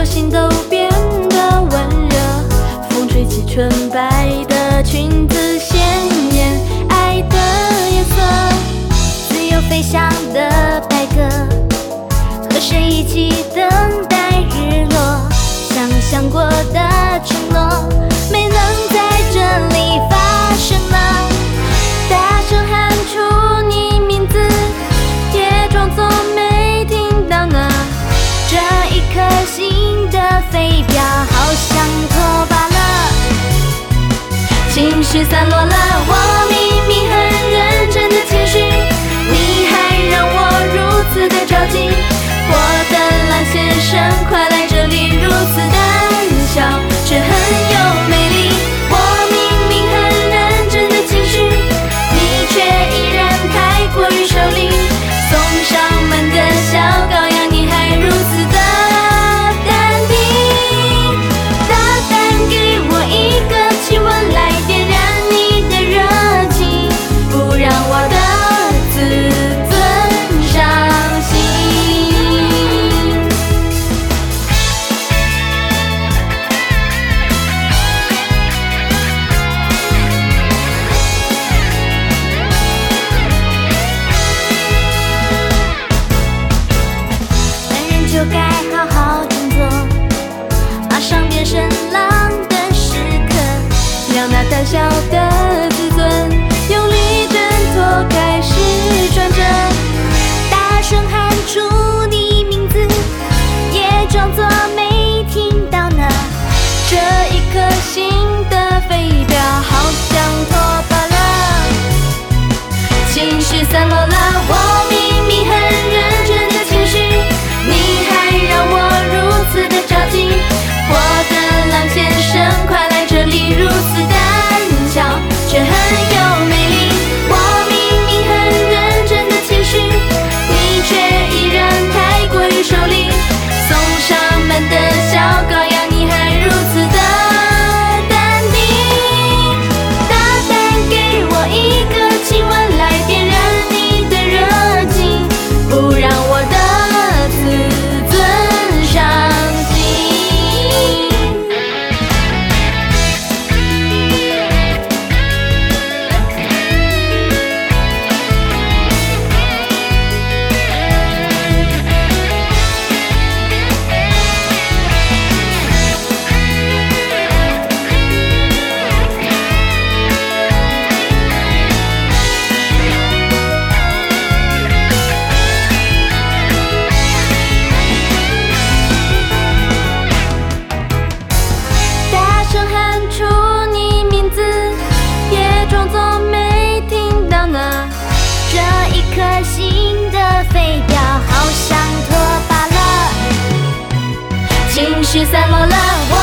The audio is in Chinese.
手心都变得温热风吹起纯白的裙子鲜艳爱的颜色。自由飞翔的白鸽和谁一起等待日落？想象过的承诺。是散落了我。小小的。心的飞镖好像脱靶了，情绪散落了。